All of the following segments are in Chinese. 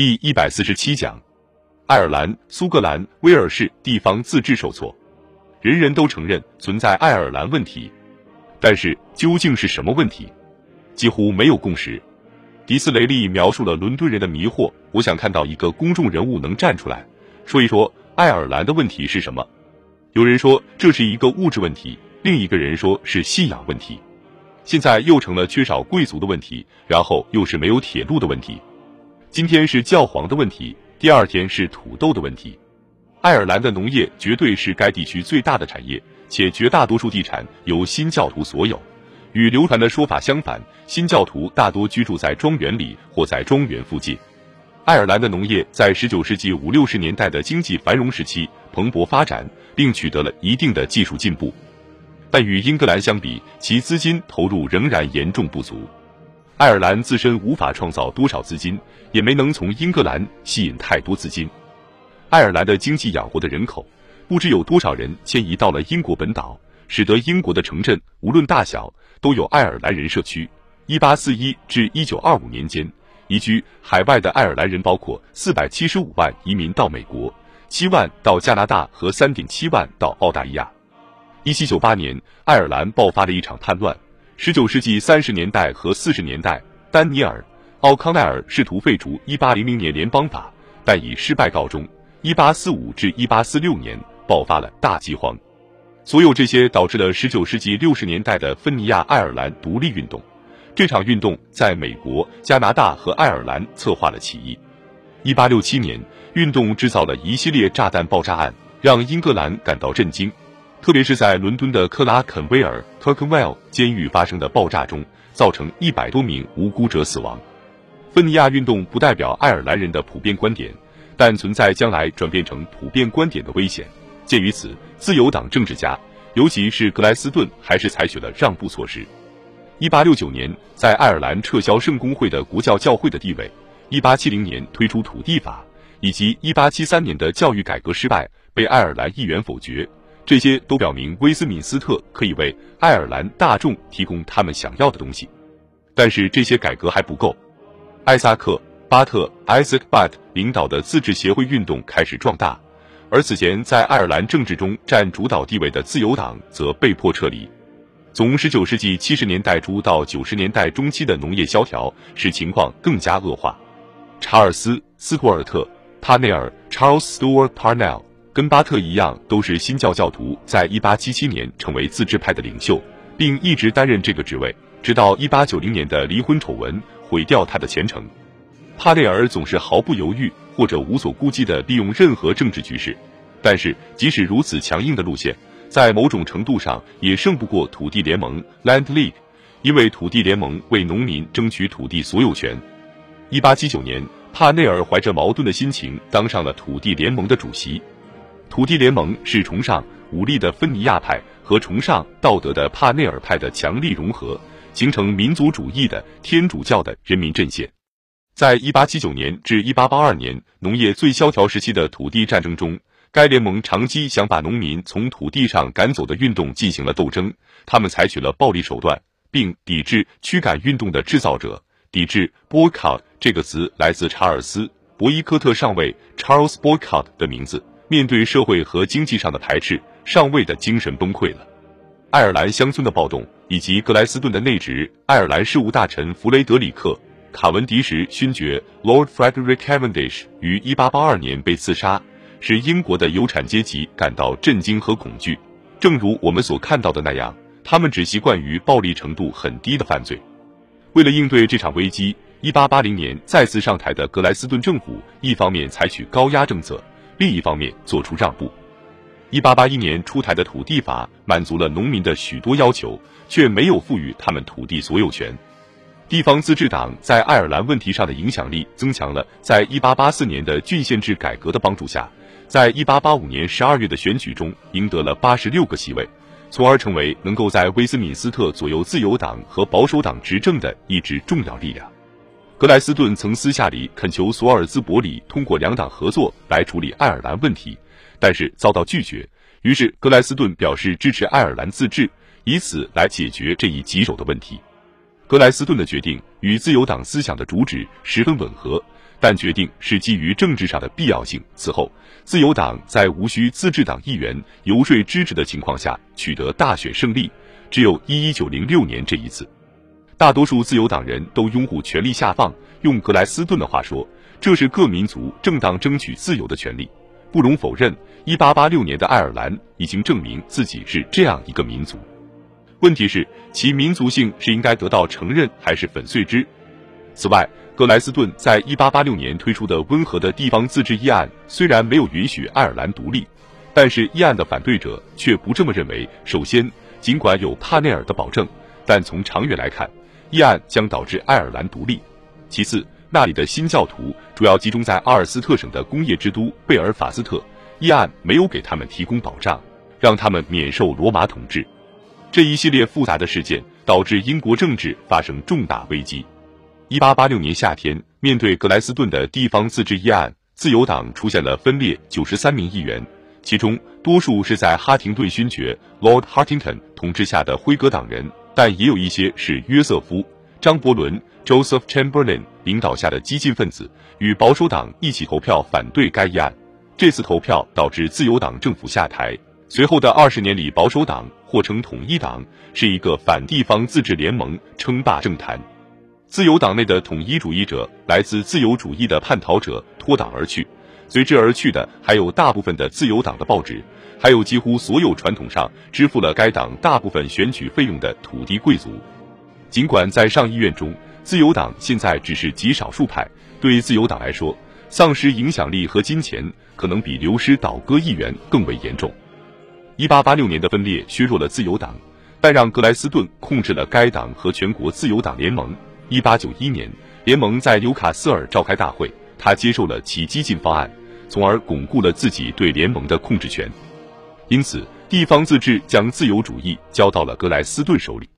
第一百四十七讲，爱尔兰、苏格兰、威尔士地方自治受挫，人人都承认存在爱尔兰问题，但是究竟是什么问题，几乎没有共识。迪斯雷利描述了伦敦人的迷惑，我想看到一个公众人物能站出来说一说爱尔兰的问题是什么。有人说这是一个物质问题，另一个人说是信仰问题，现在又成了缺少贵族的问题，然后又是没有铁路的问题。今天是教皇的问题，第二天是土豆的问题。爱尔兰的农业绝对是该地区最大的产业，且绝大多数地产由新教徒所有。与流传的说法相反，新教徒大多居住在庄园里或在庄园附近。爱尔兰的农业在19世纪五六十年代的经济繁荣时期蓬勃发展，并取得了一定的技术进步，但与英格兰相比，其资金投入仍然严重不足。爱尔兰自身无法创造多少资金，也没能从英格兰吸引太多资金。爱尔兰的经济养活的人口，不知有多少人迁移到了英国本岛，使得英国的城镇无论大小。都有爱尔兰人社区。一八四一至一九二五年间，移居海外的爱尔兰人包括四百七十五万移民到美国，七万到加拿大和三点七万到澳大利亚。一七九八年，爱尔兰爆发了一场叛乱。十九世纪三十年代和四十年代，丹尼尔·奥康奈尔试图废除一八零零年联邦法，但以失败告终。一八四五至一八四六年爆发了大饥荒。所有这些导致了19世纪60年代的芬尼亚爱尔兰独立运动。这场运动在美国、加拿大和爱尔兰策划了起义。1867年，运动制造了一系列炸弹爆炸案，让英格兰感到震惊。特别是在伦敦的克拉肯威尔 （Clerkenwell） 监狱发生的爆炸中，造成一百多名无辜者死亡。芬尼亚运动不代表爱尔兰人的普遍观点，但存在将来转变成普遍观点的危险。鉴于此，自由党政治家，尤其是格莱斯顿，还是采取了让步措施。一八六九年，在爱尔兰撤销圣公会的国教教会的地位；一八七零年推出土地法，以及一八七三年的教育改革失败，被爱尔兰议员否决。这些都表明威斯敏斯特可以为爱尔兰大众提供他们想要的东西。但是这些改革还不够。艾萨克·巴特 （Isaac Butt） 领导的自治协会运动开始壮大。而此前在爱尔兰政治中占主导地位的自由党则被迫撤离。从19世纪70年代初到90年代中期的农业萧条使情况更加恶化。查尔斯·斯图尔特·帕内尔 （Charles Stuart Parnell） 跟巴特一样，都是新教教徒，在1877年成为自治派的领袖，并一直担任这个职位，直到1890年的离婚丑闻毁掉他的前程。帕内尔总是毫不犹豫。或者无所顾忌地利用任何政治局势，但是即使如此强硬的路线，在某种程度上也胜不过土地联盟 （Land League），因为土地联盟为农民争取土地所有权。一八七九年，帕内尔怀着矛盾的心情当上了土地联盟的主席。土地联盟是崇尚武力的芬尼亚派和崇尚道德的帕内尔派的强力融合，形成民族主义的天主教的人民阵线。在1879年至1882年农业最萧条时期的土地战争中，该联盟长期想把农民从土地上赶走的运动进行了斗争。他们采取了暴力手段，并抵制驱赶运动的制造者。抵制 boycott 这个词来自查尔斯·伯伊科特上尉 Charles Boycott 的名字。面对社会和经济上的排斥，上尉的精神崩溃了。爱尔兰乡村的暴动以及格莱斯顿的内职，爱尔兰事务大臣弗雷德里克。卡文迪什勋爵 Lord Frederick Cavendish 于1882年被刺杀，使英国的有产阶级感到震惊和恐惧。正如我们所看到的那样，他们只习惯于暴力程度很低的犯罪。为了应对这场危机，1880年再次上台的格莱斯顿政府一方面采取高压政策，另一方面做出让步。1881年出台的土地法满足了农民的许多要求，却没有赋予他们土地所有权。地方自治党在爱尔兰问题上的影响力增强了，在1884年的郡县制改革的帮助下，在1885年12月的选举中赢得了86个席位，从而成为能够在威斯敏斯特左右自由党和保守党执政的一支重要力量。格莱斯顿曾私下里恳求索尔兹伯里通过两党合作来处理爱尔兰问题，但是遭到拒绝。于是格莱斯顿表示支持爱尔兰自治，以此来解决这一棘手的问题。格莱斯顿的决定与自由党思想的主旨十分吻合，但决定是基于政治上的必要性。此后，自由党在无需自治党议员游说支持的情况下取得大选胜利，只有一一九零六年这一次。大多数自由党人都拥护权力下放，用格莱斯顿的话说，这是各民族正当争取自由的权利。不容否认，一八八六年的爱尔兰已经证明自己是这样一个民族。问题是，其民族性是应该得到承认还是粉碎之？此外，格莱斯顿在一八八六年推出的温和的地方自治议案，虽然没有允许爱尔兰独立，但是议案的反对者却不这么认为。首先，尽管有帕内尔的保证，但从长远来看，议案将导致爱尔兰独立。其次，那里的新教徒主要集中在阿尔斯特省的工业之都贝尔法斯特，议案没有给他们提供保障，让他们免受罗马统治。这一系列复杂的事件导致英国政治发生重大危机。一八八六年夏天，面对格莱斯顿的地方自治议案，自由党出现了分裂。九十三名议员，其中多数是在哈廷顿勋爵 Lord Hartington 统治下的辉格党人，但也有一些是约瑟夫·张伯伦 Joseph Chamberlain 领导下的激进分子，与保守党一起投票反对该议案。这次投票导致自由党政府下台。随后的二十年里，保守党或称统一党是一个反地方自治联盟，称霸政坛。自由党内的统一主义者，来自自由主义的叛逃者脱党而去，随之而去的还有大部分的自由党的报纸，还有几乎所有传统上支付了该党大部分选举费用的土地贵族。尽管在上议院中，自由党现在只是极少数派，对自由党来说，丧失影响力和金钱可能比流失倒戈议员更为严重。一八八六年的分裂削弱了自由党，但让格莱斯顿控制了该党和全国自由党联盟。一八九一年，联盟在纽卡斯尔召开大会，他接受了其激进方案，从而巩固了自己对联盟的控制权。因此，地方自治将自由主义交到了格莱斯顿手里。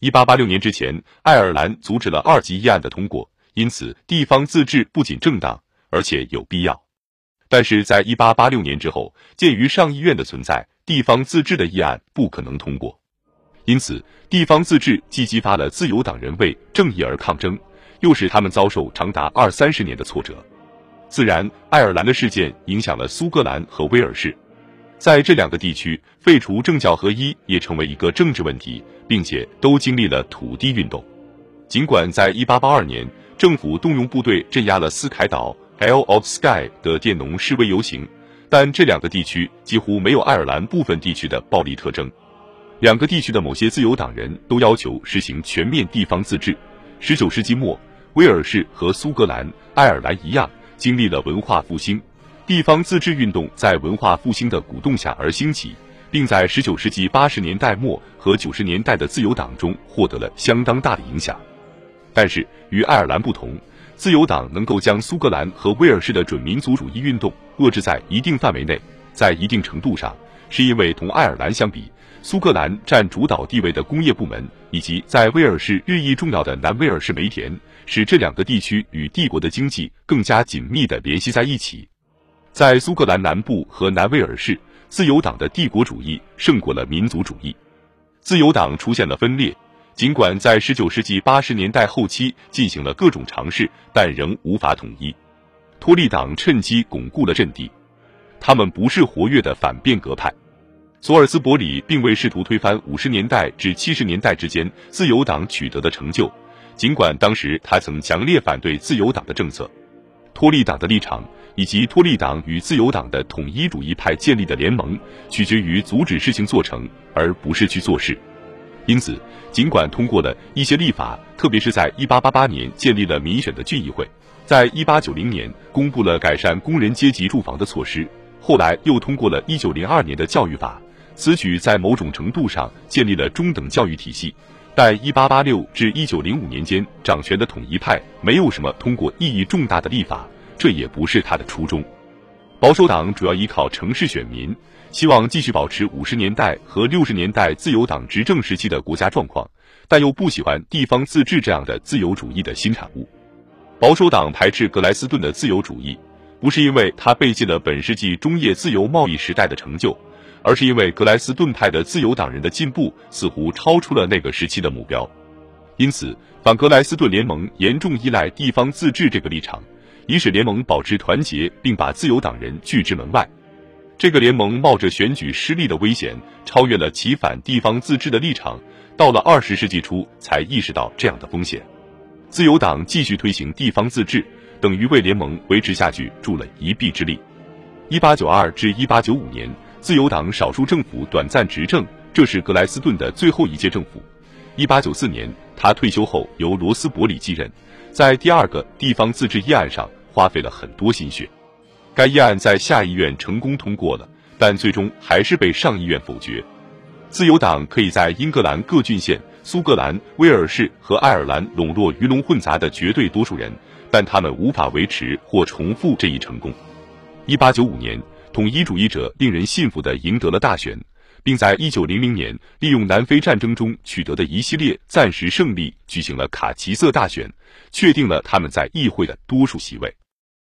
一八八六年之前，爱尔兰阻止了二级议案的通过，因此地方自治不仅正当，而且有必要。但是在一八八六年之后，鉴于上议院的存在。地方自治的议案不可能通过，因此地方自治既激发了自由党人为正义而抗争，又使他们遭受长达二三十年的挫折。自然，爱尔兰的事件影响了苏格兰和威尔士，在这两个地区，废除政教合一也成为一个政治问题，并且都经历了土地运动。尽管在1882年，政府动用部队镇压了斯凯岛 （Hell of Skye） 的佃农示威游行。但这两个地区几乎没有爱尔兰部分地区的暴力特征。两个地区的某些自由党人都要求实行全面地方自治。十九世纪末，威尔士和苏格兰、爱尔兰一样经历了文化复兴，地方自治运动在文化复兴的鼓动下而兴起，并在十九世纪八十年代末和九十年代的自由党中获得了相当大的影响。但是与爱尔兰不同。自由党能够将苏格兰和威尔士的准民族主义运动遏制在一定范围内，在一定程度上，是因为同爱尔兰相比，苏格兰占主导地位的工业部门，以及在威尔士日益重要的南威尔士煤田，使这两个地区与帝国的经济更加紧密地联系在一起。在苏格兰南部和南威尔士，自由党的帝国主义胜过了民族主义，自由党出现了分裂。尽管在十九世纪八十年代后期进行了各种尝试，但仍无法统一。托利党趁机巩固了阵地，他们不是活跃的反变革派。索尔斯伯里并未试图推翻五十年代至七十年代之间自由党取得的成就，尽管当时他曾强烈反对自由党的政策。托利党的立场以及托利党与自由党的统一主义派建立的联盟，取决于阻止事情做成，而不是去做事。因此，尽管通过了一些立法，特别是在1888年建立了民选的郡议会，在1890年公布了改善工人阶级住房的措施，后来又通过了1902年的教育法，此举在某种程度上建立了中等教育体系。但1886至1905年间掌权的统一派没有什么通过意义重大的立法，这也不是他的初衷。保守党主要依靠城市选民。希望继续保持五十年代和六十年代自由党执政时期的国家状况，但又不喜欢地方自治这样的自由主义的新产物。保守党排斥格莱斯顿的自由主义，不是因为他背弃了本世纪中叶自由贸易时代的成就，而是因为格莱斯顿派的自由党人的进步似乎超出了那个时期的目标。因此，反格莱斯顿联盟严重依赖地方自治这个立场，以使联盟保持团结，并把自由党人拒之门外。这个联盟冒着选举失利的危险，超越了其反地方自治的立场，到了二十世纪初才意识到这样的风险。自由党继续推行地方自治，等于为联盟维持下去助了一臂之力。一八九二至一八九五年，自由党少数政府短暂执政，这是格莱斯顿的最后一届政府。一八九四年，他退休后由罗斯伯里继任，在第二个地方自治议案上花费了很多心血。该议案在下议院成功通过了，但最终还是被上议院否决。自由党可以在英格兰各郡县、苏格兰、威尔士和爱尔兰笼络鱼龙混杂的绝对多数人，但他们无法维持或重复这一成功。一八九五年，统一主义者令人信服地赢得了大选，并在一九零零年利用南非战争中取得的一系列暂时胜利举行了卡其色大选，确定了他们在议会的多数席位。